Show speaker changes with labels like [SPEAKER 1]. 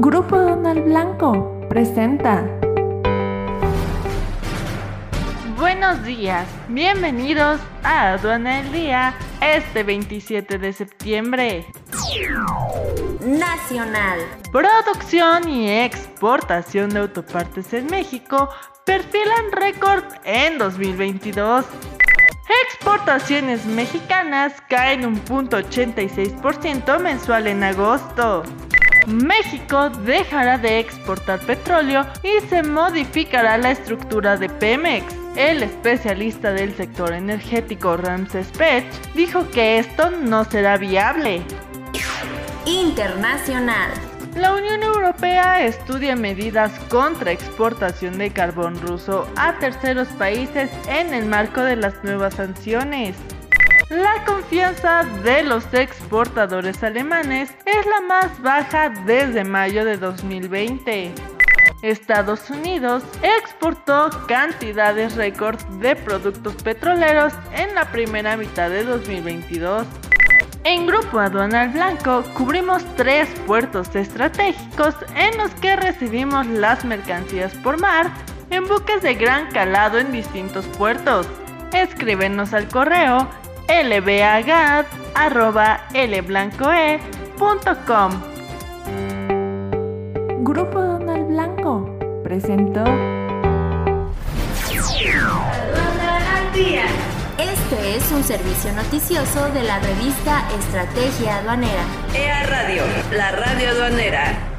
[SPEAKER 1] Grupo Donald Blanco presenta.
[SPEAKER 2] Buenos días, bienvenidos a Aduana del Día este 27 de septiembre.
[SPEAKER 3] Nacional.
[SPEAKER 2] Producción y exportación de autopartes en México perfilan récord en 2022. Exportaciones mexicanas caen un punto 86% mensual en agosto. México dejará de exportar petróleo y se modificará la estructura de Pemex. El especialista del sector energético Ramses Pech dijo que esto no será viable.
[SPEAKER 3] Internacional.
[SPEAKER 2] La Unión Europea estudia medidas contra exportación de carbón ruso a terceros países en el marco de las nuevas sanciones. La confianza de los exportadores alemanes es la más baja desde mayo de 2020. Estados Unidos exportó cantidades récord de productos petroleros en la primera mitad de 2022. En Grupo Aduanal Blanco cubrimos tres puertos estratégicos en los que recibimos las mercancías por mar en buques de gran calado en distintos puertos. Escríbenos al correo lbagad.lblancoe.com.
[SPEAKER 1] Grupo Donald Blanco presentó.
[SPEAKER 3] Este es un servicio noticioso de la revista Estrategia Aduanera.
[SPEAKER 4] EA Radio, la radio aduanera.